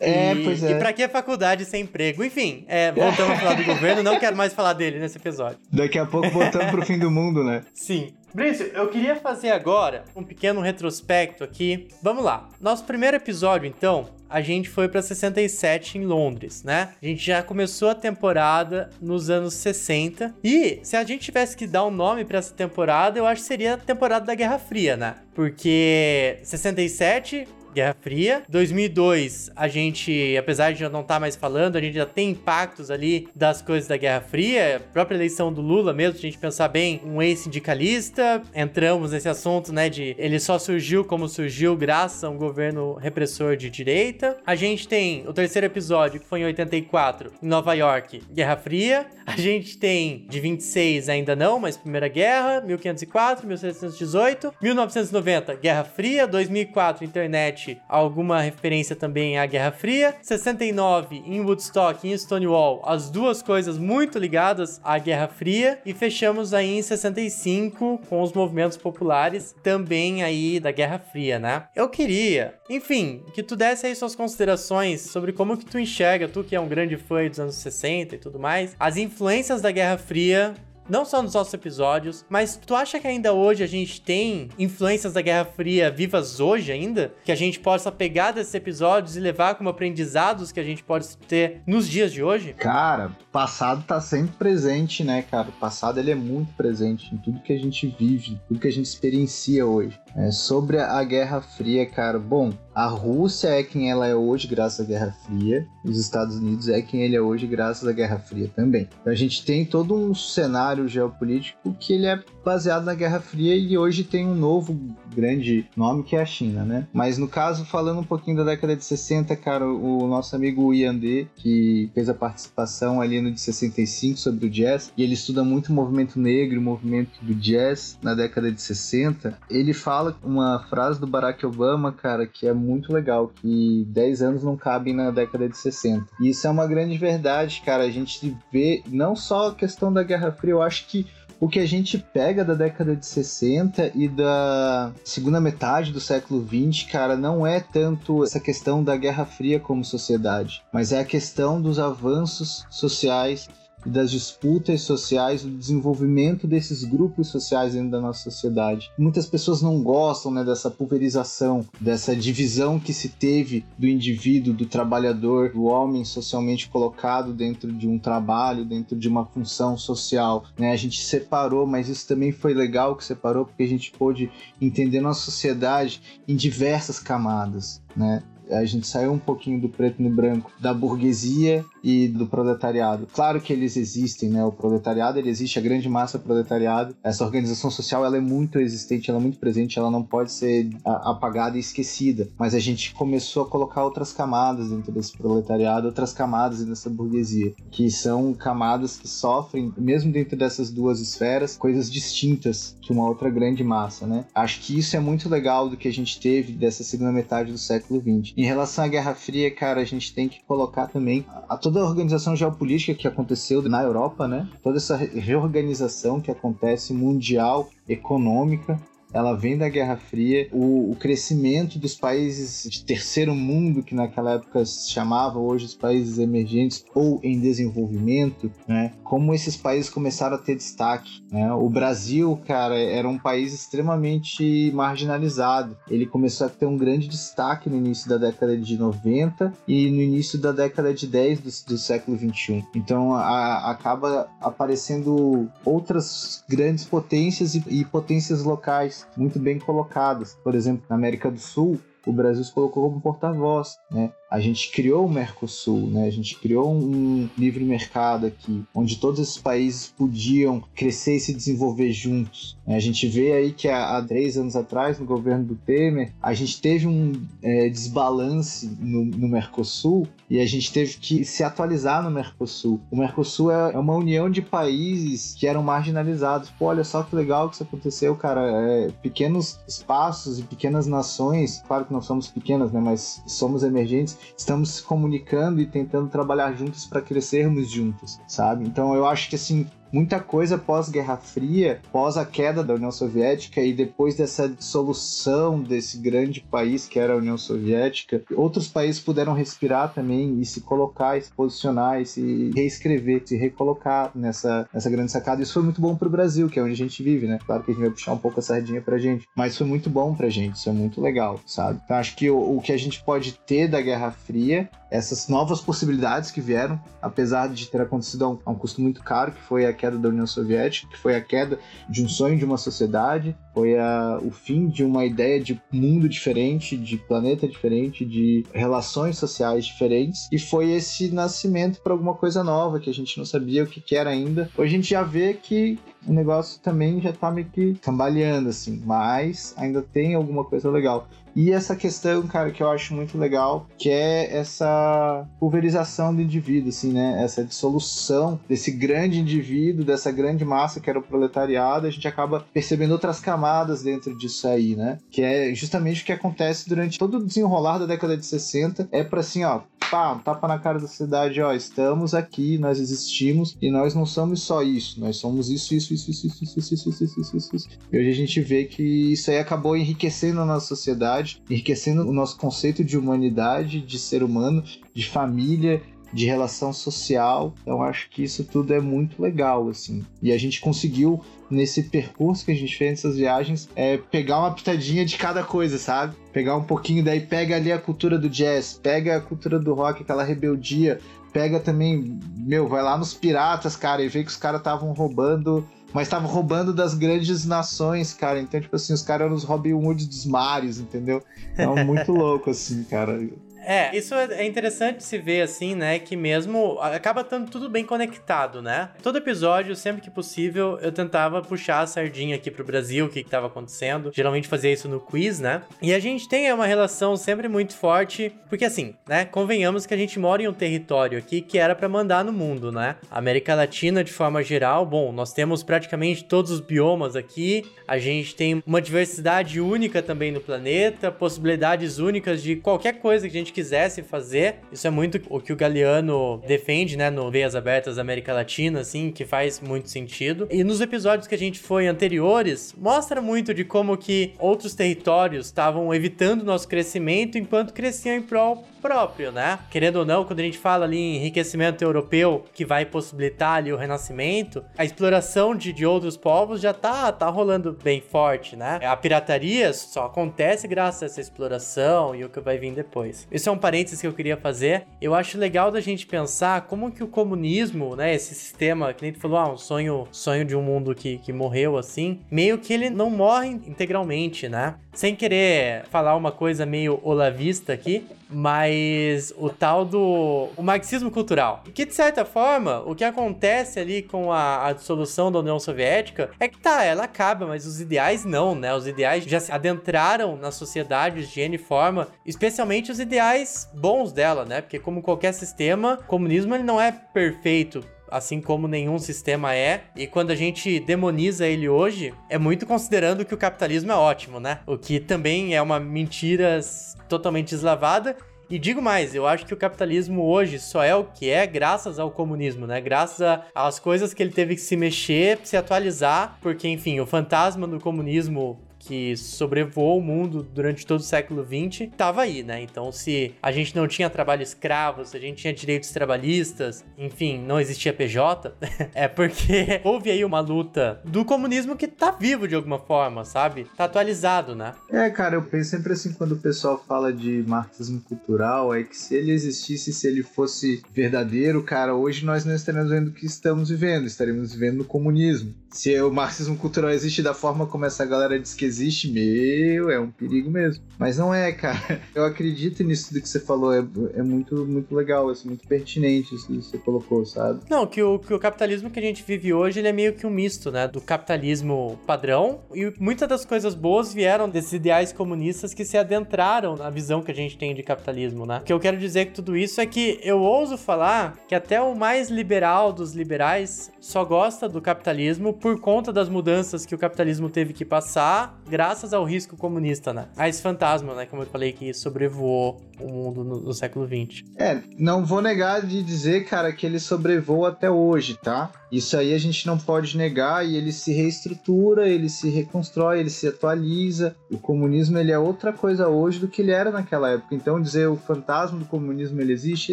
S2: É,
S1: e,
S2: pois é.
S1: E pra que faculdade sem emprego? Enfim, é, voltamos a falar do governo, não quero mais falar dele nesse episódio.
S2: Daqui a pouco voltamos pro fim do mundo, né?
S1: Sim. Brício, eu queria fazer agora um pequeno retrospecto aqui. Vamos lá. Nosso primeiro episódio, então, a gente foi para 67 em Londres, né? A gente já começou a temporada nos anos 60. E se a gente tivesse que dar um nome para essa temporada, eu acho que seria a temporada da Guerra Fria, né? Porque 67 Guerra Fria. 2002, a gente, apesar de já não estar tá mais falando, a gente já tem impactos ali das coisas da Guerra Fria. A própria eleição do Lula mesmo, se a gente pensar bem, um ex-sindicalista. Entramos nesse assunto, né, de ele só surgiu como surgiu graças a um governo repressor de direita. A gente tem o terceiro episódio, que foi em 84, em Nova York, Guerra Fria. A gente tem de 26 ainda não, mas Primeira Guerra, 1504, 1718, 1990, Guerra Fria, 2004, internet 67, alguma referência também à Guerra Fria. 69, em Woodstock, em Stonewall, as duas coisas muito ligadas à Guerra Fria. E fechamos aí em 65 com os movimentos populares, também aí da Guerra Fria, né? Eu queria, enfim, que tu desse aí suas considerações sobre como que tu enxerga, tu que é um grande fã dos anos 60 e tudo mais, as influências da Guerra Fria não só nos nossos episódios, mas tu acha que ainda hoje a gente tem influências da Guerra Fria vivas hoje ainda? Que a gente possa pegar desses episódios e levar como aprendizados que a gente pode ter nos dias de hoje?
S2: Cara, passado tá sempre presente, né, cara? O passado ele é muito presente em tudo que a gente vive, tudo que a gente experiencia hoje. É, sobre a Guerra Fria, cara, bom, a Rússia é quem ela é hoje graças à Guerra Fria, os Estados Unidos é quem ele é hoje graças à Guerra Fria também. Então a gente tem todo um cenário geopolítico que ele é baseado na Guerra Fria e hoje tem um novo grande nome que é a China, né? Mas no caso, falando um pouquinho da década de 60, cara, o nosso amigo Yandê, que fez a participação ali no de 65 sobre o jazz, e ele estuda muito o movimento negro, o movimento do jazz na década de 60, ele fala uma frase do Barack Obama, cara, que é muito legal, que 10 anos não cabem na década de 60. E isso é uma grande verdade, cara. A gente vê não só a questão da Guerra Fria, eu acho que o que a gente pega da década de 60 e da segunda metade do século 20, cara, não é tanto essa questão da Guerra Fria como sociedade, mas é a questão dos avanços sociais e das disputas sociais, do desenvolvimento desses grupos sociais dentro da nossa sociedade. Muitas pessoas não gostam né, dessa pulverização, dessa divisão que se teve do indivíduo, do trabalhador, do homem socialmente colocado dentro de um trabalho, dentro de uma função social. Né? A gente separou, mas isso também foi legal que separou, porque a gente pôde entender nossa sociedade em diversas camadas. Né? a gente saiu um pouquinho do preto no branco, da burguesia e do proletariado. Claro que eles existem, né? O proletariado, ele existe, a grande massa proletariado. Essa organização social, ela é muito existente, ela é muito presente, ela não pode ser apagada e esquecida. Mas a gente começou a colocar outras camadas dentro desse proletariado, outras camadas dessa burguesia, que são camadas que sofrem, mesmo dentro dessas duas esferas, coisas distintas de uma outra grande massa, né? Acho que isso é muito legal do que a gente teve dessa segunda metade do século XX. Em relação à Guerra Fria, cara, a gente tem que colocar também a toda a organização geopolítica que aconteceu na Europa, né? Toda essa reorganização que acontece mundial, econômica, ela vem da Guerra Fria, o, o, crescimento dos países de terceiro mundo, que naquela época se chamava hoje os países emergentes ou em desenvolvimento, né? Como esses países começaram a ter destaque, né? O Brasil, cara, era um país extremamente marginalizado. Ele começou a ter um grande destaque no início da década de 90 e no início da década de 10 do, do século 21. Então a, acaba aparecendo outras grandes potências e, e potências locais muito bem colocadas. Por exemplo, na América do Sul, o Brasil se colocou como porta-voz, né? A gente criou o Mercosul, né? A gente criou um livre mercado aqui, onde todos esses países podiam crescer e se desenvolver juntos. Né? A gente vê aí que há, três anos atrás, no governo do Temer, a gente teve um é, desbalance no, no Mercosul e a gente teve que se atualizar no Mercosul. O Mercosul é, é uma união de países que eram marginalizados. Pô, olha só que legal que isso aconteceu, cara. É, pequenos espaços e pequenas nações, claro que não somos pequenas, né? Mas somos emergentes estamos se comunicando e tentando trabalhar juntos para crescermos juntos, sabe? Então eu acho que assim, muita coisa pós-Guerra Fria, pós a queda da União Soviética e depois dessa dissolução desse grande país que era a União Soviética, outros países puderam respirar também e se colocar, e se posicionar e se reescrever, se recolocar nessa, nessa grande sacada. Isso foi muito bom para o Brasil, que é onde a gente vive, né? Claro que a gente vai puxar um pouco a sardinha pra gente, mas foi muito bom pra gente, isso é muito legal, sabe? Então acho que o, o que a gente pode ter da Guerra Fria, essas novas possibilidades que vieram, apesar de ter acontecido a um, a um custo muito caro, que foi a queda da União Soviética, que foi a queda de um sonho de uma sociedade, foi a, o fim de uma ideia de mundo diferente, de planeta diferente, de relações sociais diferentes, e foi esse nascimento para alguma coisa nova que a gente não sabia o que, que era ainda. Hoje a gente já vê que o negócio também já tá meio que cambaleando, assim, mas ainda tem alguma coisa legal. E essa questão, cara, que eu acho muito legal, que é essa pulverização do indivíduo, assim, né? Essa dissolução desse grande indivíduo, dessa grande massa que era o proletariado, a gente acaba percebendo outras camadas dentro disso aí, né? Que é justamente o que acontece durante todo o desenrolar da década de 60. É para assim, ó, pá, um tapa na cara da sociedade, ó, estamos aqui, nós existimos e nós não somos só isso, nós somos isso, isso, isso, isso, isso, isso, isso, isso, isso, isso, isso. E hoje a gente vê que isso aí acabou enriquecendo a nossa sociedade, enriquecendo o nosso conceito de humanidade, de ser humano, de família, de relação social. Então acho que isso tudo é muito legal, assim. E a gente conseguiu, nesse percurso que a gente fez nessas viagens, é, pegar uma pitadinha de cada coisa, sabe? Pegar um pouquinho, daí pega ali a cultura do jazz, pega a cultura do rock, aquela rebeldia, pega também, meu, vai lá nos piratas, cara, e vê que os caras estavam roubando mas estavam roubando das grandes nações, cara. Então, tipo assim, os caras eram os Robin Hood dos mares, entendeu? Então, muito louco, assim, cara.
S1: É, isso é, é interessante se ver assim, né? Que mesmo acaba estando tudo bem conectado, né? Todo episódio, sempre que possível, eu tentava puxar a sardinha aqui pro Brasil, o que, que tava acontecendo. Geralmente fazia isso no quiz, né? E a gente tem uma relação sempre muito forte, porque assim, né? Convenhamos que a gente mora em um território aqui que era para mandar no mundo, né? América Latina, de forma geral, bom, nós temos praticamente todos os biomas aqui, a gente tem uma diversidade única também no planeta, possibilidades únicas de qualquer coisa que a gente quisesse fazer. Isso é muito o que o Galeano defende, né, no Veias Abertas da América Latina, assim, que faz muito sentido. E nos episódios que a gente foi anteriores, mostra muito de como que outros territórios estavam evitando nosso crescimento enquanto cresciam em prol próprio, né? Querendo ou não, quando a gente fala ali em enriquecimento europeu que vai possibilitar ali o renascimento, a exploração de, de outros povos já tá, tá rolando bem forte, né? A pirataria só acontece graças a essa exploração e o que vai vir depois. Isso é um parênteses que eu queria fazer. Eu acho legal da gente pensar como que o comunismo, né, esse sistema, que nem tu falou, ah, um sonho, sonho de um mundo que, que morreu assim, meio que ele não morre integralmente, né? Sem querer falar uma coisa meio olavista aqui, mas o tal do o marxismo cultural. Que de certa forma, o que acontece ali com a, a, dissolução da União Soviética é que tá, ela acaba, mas os ideais não, né? Os ideais já se adentraram nas sociedades de N forma, especialmente os ideais bons dela, né? Porque como qualquer sistema, o comunismo ele não é perfeito assim como nenhum sistema é. E quando a gente demoniza ele hoje, é muito considerando que o capitalismo é ótimo, né? O que também é uma mentira totalmente deslavada. E digo mais, eu acho que o capitalismo hoje só é o que é graças ao comunismo, né? Graças às coisas que ele teve que se mexer, se atualizar, porque, enfim, o fantasma do comunismo que sobrevoou o mundo durante todo o século XX, estava aí, né? Então, se a gente não tinha trabalho escravo, se a gente tinha direitos trabalhistas, enfim, não existia PJ, é porque houve aí uma luta do comunismo que tá vivo de alguma forma, sabe? Tá atualizado, né?
S2: É, cara, eu penso sempre assim quando o pessoal fala de marxismo cultural, é que se ele existisse, se ele fosse verdadeiro, cara, hoje nós não estaremos vendo o que estamos vivendo, estaremos vivendo no comunismo. Se o marxismo cultural existe da forma como essa galera diz que existe, meu, é um perigo mesmo. Mas não é, cara. Eu acredito nisso do que você falou. É, é muito, muito legal, assim, muito pertinente isso que você colocou, sabe?
S1: Não, que o, que o capitalismo que a gente vive hoje, ele é meio que um misto, né? Do capitalismo padrão. E muitas das coisas boas vieram desses ideais comunistas que se adentraram na visão que a gente tem de capitalismo, né? O que eu quero dizer com tudo isso é que eu ouso falar que até o mais liberal dos liberais só gosta do capitalismo por conta das mudanças que o capitalismo teve que passar graças ao risco comunista, né? A esse fantasma, né? Como eu falei, que sobrevoou o mundo no, no século XX.
S2: É, não vou negar de dizer, cara, que ele sobrevoa até hoje, tá? Isso aí a gente não pode negar e ele se reestrutura, ele se reconstrói, ele se atualiza. O comunismo ele é outra coisa hoje do que ele era naquela época. Então dizer o fantasma do comunismo ele existe,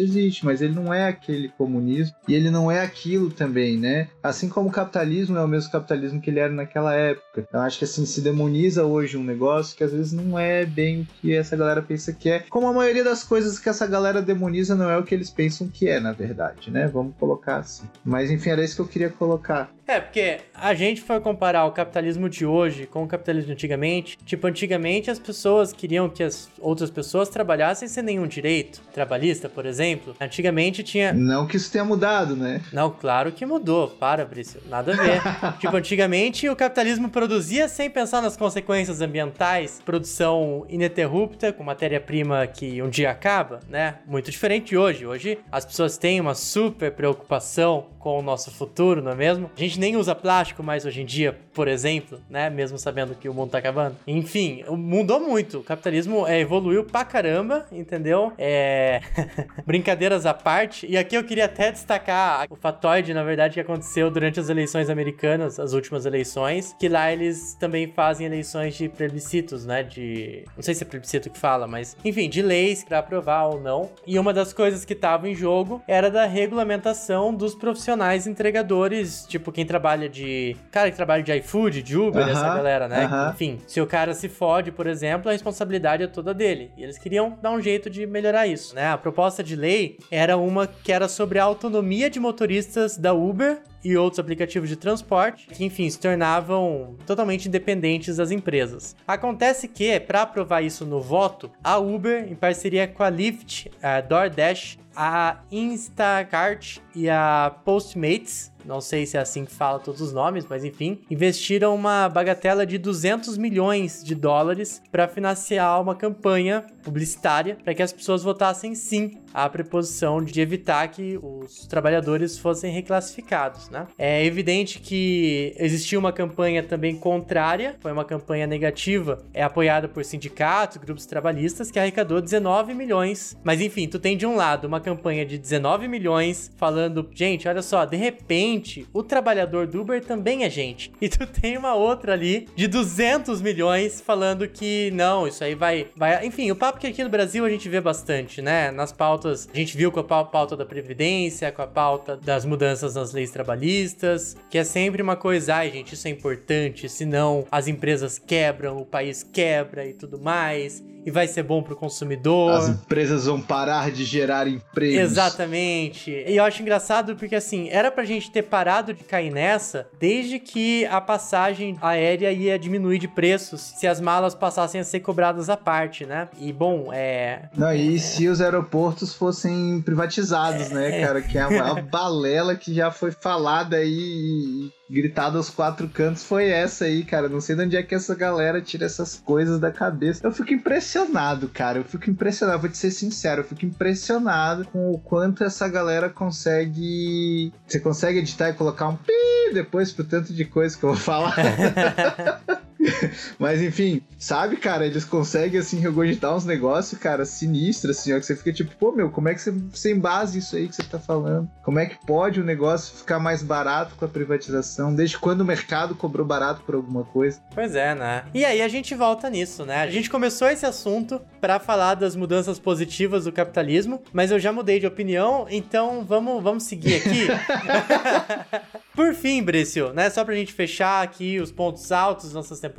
S2: existe, mas ele não é aquele comunismo e ele não é aquilo também, né? Assim como o capitalismo é o mesmo capitalismo que ele era naquela época. Então acho que assim se demoniza hoje um negócio que às vezes não é bem o que essa galera pensa que é. Como a maioria das coisas que essa galera demoniza não é o que eles pensam que é, na verdade, né? Vamos colocar assim. Mas enfim, era isso que eu queria colocar.
S1: É, porque a gente foi comparar o capitalismo de hoje com o capitalismo de antigamente. Tipo, antigamente as pessoas queriam que as outras pessoas trabalhassem sem nenhum direito. Trabalhista, por exemplo. Antigamente tinha.
S2: Não que isso tenha mudado, né?
S1: Não, claro que mudou. Para, Brício. Nada a ver. tipo, antigamente o capitalismo produzia sem pensar nas consequências ambientais, produção ininterrupta, com matéria-prima que um dia acaba, né? Muito diferente de hoje. Hoje as pessoas têm uma super preocupação com o nosso futuro, não é mesmo? A gente nem usa plástico mais hoje em dia, por exemplo, né? Mesmo sabendo que o mundo tá acabando. Enfim, mudou muito. O capitalismo é, evoluiu pra caramba, entendeu? É. Brincadeiras à parte. E aqui eu queria até destacar o fatoide, na verdade, que aconteceu durante as eleições americanas, as últimas eleições, que lá eles também fazem eleições de plebiscitos, né? De. Não sei se é plebiscito que fala, mas. Enfim, de leis para aprovar ou não. E uma das coisas que estava em jogo era da regulamentação dos profissionais entregadores, tipo quem trabalha de. Cara que trabalha de iFood, de Uber, uh -huh, essa galera, né? Uh -huh. Enfim, se o cara se fode, por exemplo, a responsabilidade é toda dele. E eles queriam dar um jeito de melhorar isso, né? A proposta de lei era uma que era sobre a autonomia de motoristas da Uber e outros aplicativos de transporte, que enfim se tornavam totalmente independentes das empresas. Acontece que, para aprovar isso no voto, a Uber, em parceria com a Lyft, a DoorDash, a Instacart e a Postmates não sei se é assim que fala todos os nomes, mas enfim, investiram uma bagatela de 200 milhões de dólares para financiar uma campanha publicitária para que as pessoas votassem sim à preposição de evitar que os trabalhadores fossem reclassificados, né? É evidente que existia uma campanha também contrária, foi uma campanha negativa, é apoiada por sindicatos, grupos trabalhistas que arrecadou 19 milhões. Mas enfim, tu tem de um lado uma campanha de 19 milhões falando, gente, olha só, de repente o trabalhador do Uber também é gente. E tu tem uma outra ali de 200 milhões falando que não, isso aí vai, vai, enfim, o papo que aqui no Brasil a gente vê bastante, né? Nas pautas, a gente viu com a pauta da previdência, com a pauta das mudanças nas leis trabalhistas, que é sempre uma coisa, ai, gente, isso é importante, senão as empresas quebram, o país quebra e tudo mais e vai ser bom pro consumidor.
S2: As empresas vão parar de gerar empregos.
S1: Exatamente. E eu acho engraçado porque, assim, era pra gente ter parado de cair nessa desde que a passagem aérea ia diminuir de preços se as malas passassem a ser cobradas à parte, né? E, bom, é...
S2: Não, e se os aeroportos fossem privatizados, né, é... né, cara? Que é uma balela que já foi falada aí gritada aos quatro cantos foi essa aí, cara. Não sei de onde é que essa galera tira essas coisas da cabeça. Eu fico impressionado, cara. Eu fico impressionado, vou te ser sincero, eu fico impressionado com o quanto essa galera consegue. Você consegue editar e colocar um pi depois pro tanto de coisa que eu vou falar. Mas enfim, sabe, cara, eles conseguem assim regurgitar uns negócios, cara, sinistros, assim, ó, que você fica tipo, pô, meu, como é que você, você embase isso aí que você tá falando? Como é que pode o negócio ficar mais barato com a privatização? Desde quando o mercado cobrou barato por alguma coisa?
S1: Pois é, né? E aí a gente volta nisso, né? A gente começou esse assunto para falar das mudanças positivas do capitalismo, mas eu já mudei de opinião, então vamos, vamos seguir aqui. por fim, Brício, né? Só pra gente fechar aqui os pontos altos das nossas temporadas.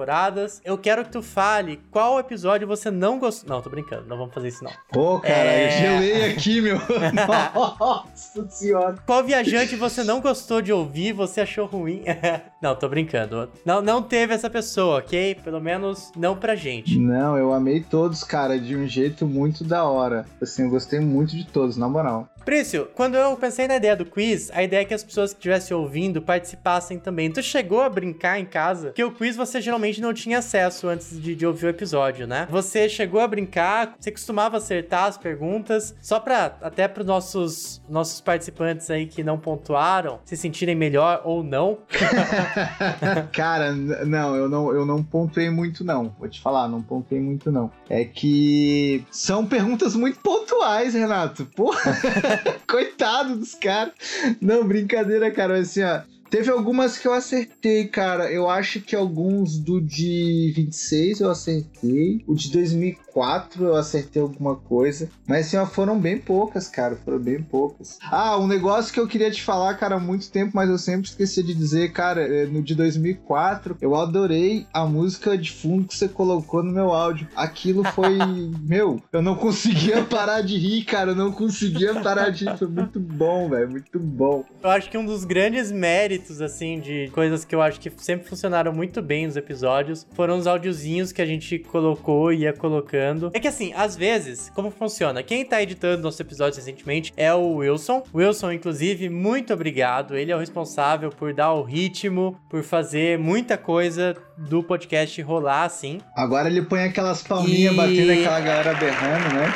S1: Eu quero que tu fale qual episódio você não gostou. Não, tô brincando, não vamos fazer isso não.
S2: Pô, cara, é... eu gelei aqui, meu. Nossa senhora.
S1: Qual viajante você não gostou de ouvir, você achou ruim? não, tô brincando. Não, não teve essa pessoa, ok? Pelo menos não pra gente.
S2: Não, eu amei todos, cara, de um jeito muito da hora. Assim, eu gostei muito de todos, na moral.
S1: Prício, quando eu pensei na ideia do quiz, a ideia é que as pessoas que estivessem ouvindo participassem também. Tu chegou a brincar em casa? Que o quiz você geralmente não tinha acesso antes de, de ouvir o episódio, né? Você chegou a brincar, você costumava acertar as perguntas, só pra, até pros nossos, nossos participantes aí que não pontuaram, se sentirem melhor ou não.
S2: Cara, não, eu não, eu não pontuei muito não. Vou te falar, não pontuei muito não. É que são perguntas muito pontuais, Renato. Porra. Coitado dos caras. Não, brincadeira, cara. Mas assim, ó. Teve algumas que eu acertei, cara. Eu acho que alguns do de 26 eu acertei. O de 2004 eu acertei alguma coisa. Mas assim, ó, foram bem poucas, cara. Foram bem poucas. Ah, um negócio que eu queria te falar, cara, há muito tempo, mas eu sempre esqueci de dizer, cara. É, no de 2004, eu adorei a música de fundo que você colocou no meu áudio. Aquilo foi. meu, eu não conseguia parar de rir, cara. Eu não conseguia parar de rir. Foi muito bom, velho. Muito bom.
S1: Eu acho que um dos grandes méritos méritos, assim, de coisas que eu acho que sempre funcionaram muito bem nos episódios, foram os áudiozinhos que a gente colocou e ia colocando. É que assim, às vezes, como funciona? Quem tá editando nossos episódios recentemente é o Wilson. Wilson, inclusive, muito obrigado. Ele é o responsável por dar o ritmo, por fazer muita coisa do podcast rolar assim.
S2: Agora ele põe aquelas palminhas e... batendo aquela galera berrando, né?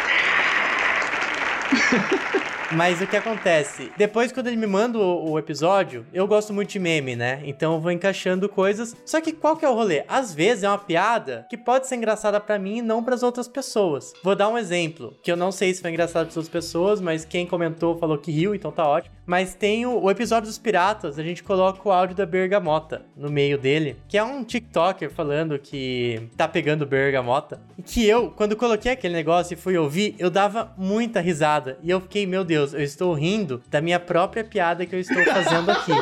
S1: Mas o que acontece? Depois, quando ele me manda o, o, episódio, eu gosto muito de meme, né? Então eu vou encaixando coisas. Só que qual que é o rolê? Às vezes é uma piada que pode ser engraçada para mim e não para as outras pessoas. Vou dar um exemplo, que eu não sei se foi engraçado para outras pessoas, mas quem comentou falou que riu, então tá ótimo. Mas tem o, o, episódio dos piratas, a gente coloca o áudio da Bergamota no meio dele, que é um TikToker falando que tá pegando Bergamota. E que eu, quando coloquei aquele negócio e fui ouvir, eu dava muita risada. E eu fiquei, meu Deus Deus, eu estou rindo da minha própria piada que eu estou fazendo aqui.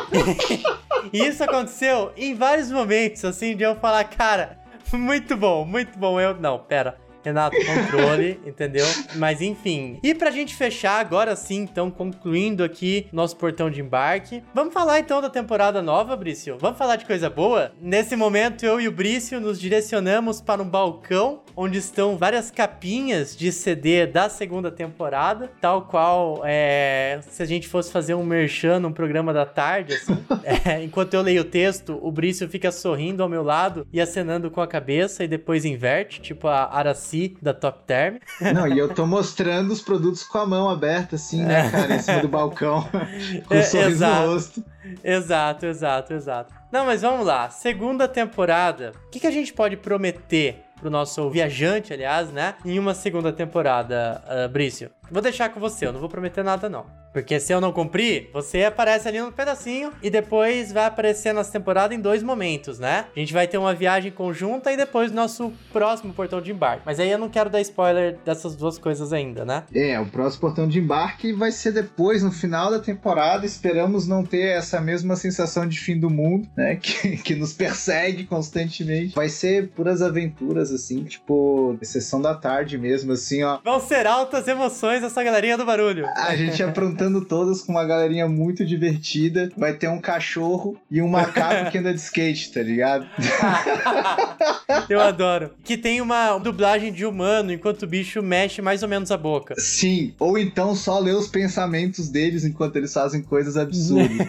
S1: e isso aconteceu em vários momentos, assim, de eu falar, cara, muito bom, muito bom. Eu, não, pera. Renato, controle, entendeu? Mas enfim. E pra gente fechar agora sim, então, concluindo aqui nosso portão de embarque, vamos falar então da temporada nova, Brício? Vamos falar de coisa boa? Nesse momento, eu e o Brício nos direcionamos para um balcão onde estão várias capinhas de CD da segunda temporada, tal qual é, se a gente fosse fazer um merchan num programa da tarde, assim. é, enquanto eu leio o texto, o Brício fica sorrindo ao meu lado e acenando com a cabeça e depois inverte, tipo a Araci da Top Term.
S2: Não, e eu tô mostrando os produtos com a mão aberta, assim, né, é. cara, em cima do balcão, com um sorriso exato. no rosto.
S1: Exato, exato, exato. Não, mas vamos lá. Segunda temporada. O que, que a gente pode prometer pro nosso viajante, aliás, né? Em uma segunda temporada, uh, Brício. Vou deixar com você, eu não vou prometer nada, não. Porque se eu não cumprir, você aparece ali no pedacinho e depois vai aparecer nas temporadas em dois momentos, né? A gente vai ter uma viagem conjunta e depois nosso próximo portão de embarque. Mas aí eu não quero dar spoiler dessas duas coisas ainda, né?
S2: É, o próximo portão de embarque vai ser depois, no final da temporada. Esperamos não ter essa mesma sensação de fim do mundo, né? Que, que nos persegue constantemente. Vai ser puras aventuras, assim, tipo, sessão da tarde mesmo, assim, ó.
S1: Vão ser altas emoções essa galerinha do barulho.
S2: A gente aprontando todas com uma galerinha muito divertida. Vai ter um cachorro e um macaco que anda de skate, tá ligado?
S1: Eu adoro. Que tem uma dublagem de humano enquanto o bicho mexe mais ou menos a boca.
S2: Sim, ou então só ler os pensamentos deles enquanto eles fazem coisas absurdas.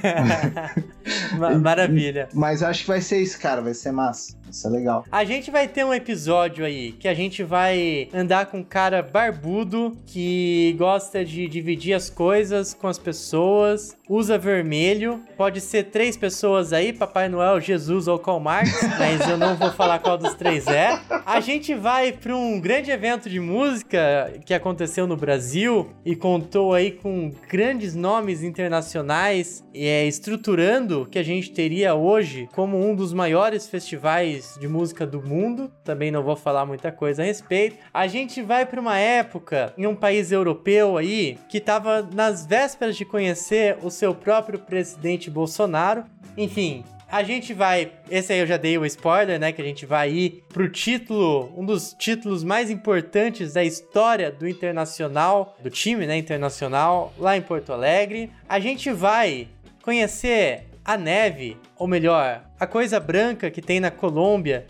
S1: Maravilha.
S2: Mas acho que vai ser isso, cara, vai ser massa. Isso é legal.
S1: A gente vai ter um episódio aí que a gente vai andar com um cara barbudo que gosta de dividir as coisas com as pessoas, usa vermelho. Pode ser três pessoas aí, Papai Noel, Jesus ou Karl Marx, mas eu não vou falar qual dos três é. A gente vai para um grande evento de música que aconteceu no Brasil e contou aí com grandes nomes internacionais, é, estruturando o que a gente teria hoje como um dos maiores festivais de música do mundo, também não vou falar muita coisa a respeito. A gente vai para uma época em um país europeu aí que estava nas vésperas de conhecer o seu próprio presidente Bolsonaro. Enfim, a gente vai. Esse aí eu já dei o spoiler, né? Que a gente vai ir pro título, um dos títulos mais importantes da história do internacional, do time, né? Internacional, lá em Porto Alegre. A gente vai conhecer a neve, ou melhor, a coisa branca que tem na Colômbia,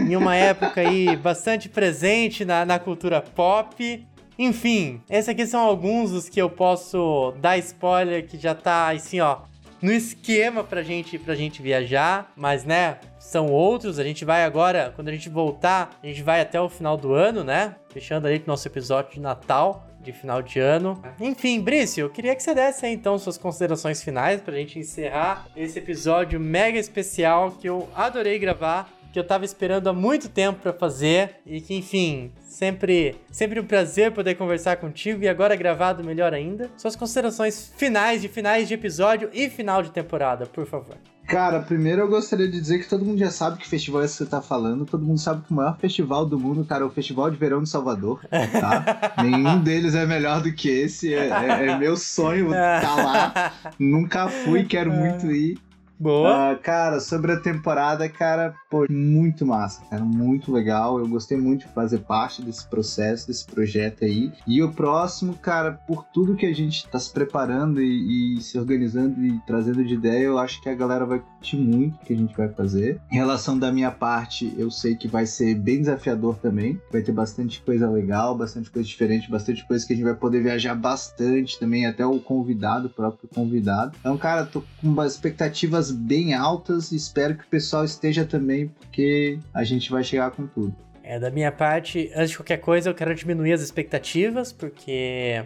S1: em uma época aí bastante presente na, na cultura pop. Enfim, esses aqui são alguns dos que eu posso dar spoiler que já tá assim, ó, no esquema pra gente, pra gente viajar, mas né, são outros. A gente vai agora, quando a gente voltar, a gente vai até o final do ano, né? Fechando com o nosso episódio de Natal de final de ano. Enfim, Brício, eu queria que você desse aí, então suas considerações finais pra gente encerrar esse episódio mega especial que eu adorei gravar, que eu tava esperando há muito tempo para fazer e que, enfim, sempre, sempre um prazer poder conversar contigo e agora gravado melhor ainda. Suas considerações finais de finais de episódio e final de temporada, por favor.
S2: Cara, primeiro eu gostaria de dizer que todo mundo já sabe que festival é esse que você tá falando. Todo mundo sabe que o maior festival do mundo, cara, é o Festival de Verão de Salvador, tá? Nenhum deles é melhor do que esse. É, é, é meu sonho estar tá lá. Nunca fui, quero muito ir.
S1: Boa.
S2: Uh, cara, sobre a temporada, cara, pô, muito massa, cara, muito legal. Eu gostei muito de fazer parte desse processo, desse projeto aí. E o próximo, cara, por tudo que a gente tá se preparando e, e se organizando e trazendo de ideia, eu acho que a galera vai curtir muito o que a gente vai fazer. Em relação da minha parte, eu sei que vai ser bem desafiador também. Vai ter bastante coisa legal, bastante coisa diferente, bastante coisa que a gente vai poder viajar bastante também, até o convidado, o próprio convidado. Então, cara, tô com expectativas bem altas espero que o pessoal esteja também, porque a gente vai chegar com tudo.
S1: É, da minha parte, antes de qualquer coisa, eu quero diminuir as expectativas, porque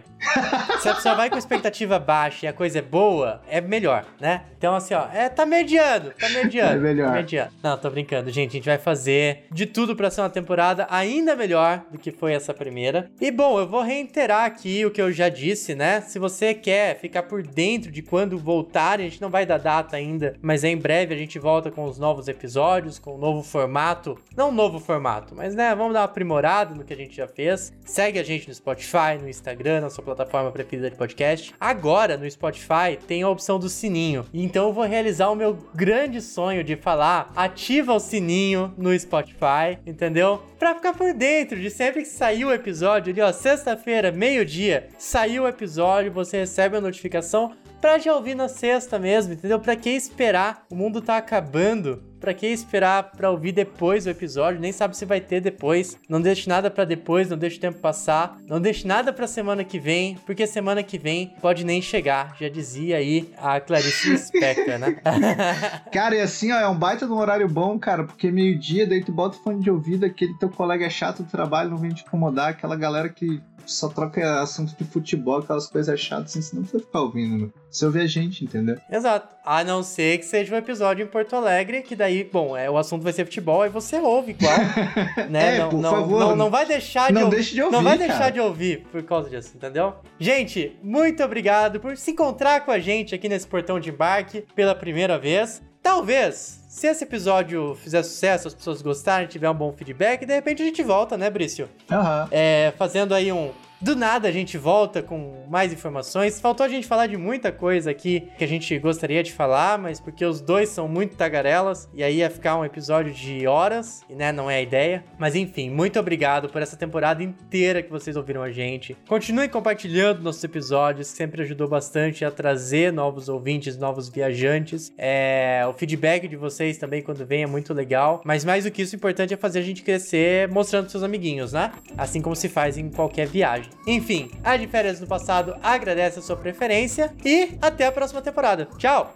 S1: se a pessoa vai com expectativa baixa e a coisa é boa, é melhor, né? Então, assim, ó, é, tá mediano, tá mediano.
S2: É melhor.
S1: Tá mediano. Não, tô brincando, gente. A gente vai fazer de tudo pra ser uma temporada ainda melhor do que foi essa primeira. E, bom, eu vou reiterar aqui o que eu já disse, né? Se você quer ficar por dentro de quando voltar, a gente não vai dar data ainda, mas em breve a gente volta com os novos episódios, com o um novo formato. Não um novo formato, mas mas né, vamos dar uma aprimorada no que a gente já fez. Segue a gente no Spotify, no Instagram, na sua plataforma preferida de podcast. Agora, no Spotify, tem a opção do sininho. Então eu vou realizar o meu grande sonho de falar: ativa o sininho no Spotify, entendeu? Pra ficar por dentro de sempre que sair o episódio ali, ó, sexta-feira, meio-dia, saiu o episódio, você recebe a notificação pra já ouvir na sexta mesmo, entendeu? Pra que esperar? O mundo tá acabando Pra que esperar pra ouvir depois o episódio? Nem sabe se vai ter depois. Não deixe nada para depois, não deixe o tempo passar. Não deixe nada pra semana que vem, porque semana que vem pode nem chegar. Já dizia aí a Clarice Lispector, né?
S2: cara, e assim, ó, é um baita de um horário bom, cara, porque meio-dia, daí tu bota o fone de ouvido, aquele teu colega é chato do trabalho, não vem te incomodar, aquela galera que só troca assunto de futebol, aquelas coisas chatas, assim, senão você ficar ouvindo, né? Se ouvir a gente, entendeu?
S1: Exato. A não ser que seja um episódio em Porto Alegre, que daí, bom, é, o assunto vai ser futebol, aí você ouve igual. né?
S2: É,
S1: não,
S2: por
S1: não,
S2: favor.
S1: Não, não vai deixar
S2: não
S1: de,
S2: deixe de ouvir.
S1: Não vai
S2: cara.
S1: deixar de ouvir por causa disso, entendeu? Gente, muito obrigado por se encontrar com a gente aqui nesse portão de embarque pela primeira vez. Talvez, se esse episódio fizer sucesso, as pessoas gostarem, tiver um bom feedback, de repente a gente volta, né, Brício?
S2: Aham. Uhum.
S1: É, fazendo aí um do nada a gente volta com mais informações. Faltou a gente falar de muita coisa aqui que a gente gostaria de falar, mas porque os dois são muito tagarelas e aí ia ficar um episódio de horas, né, não é a ideia. Mas enfim, muito obrigado por essa temporada inteira que vocês ouviram a gente. Continuem compartilhando nossos episódios, sempre ajudou bastante a trazer novos ouvintes, novos viajantes. É, o feedback de vocês também quando vem é muito legal, mas mais do que isso, o importante é fazer a gente crescer mostrando seus amiguinhos, né? Assim como se faz em qualquer viagem. Enfim, a de férias do passado agradece a sua preferência e até a próxima temporada. Tchau!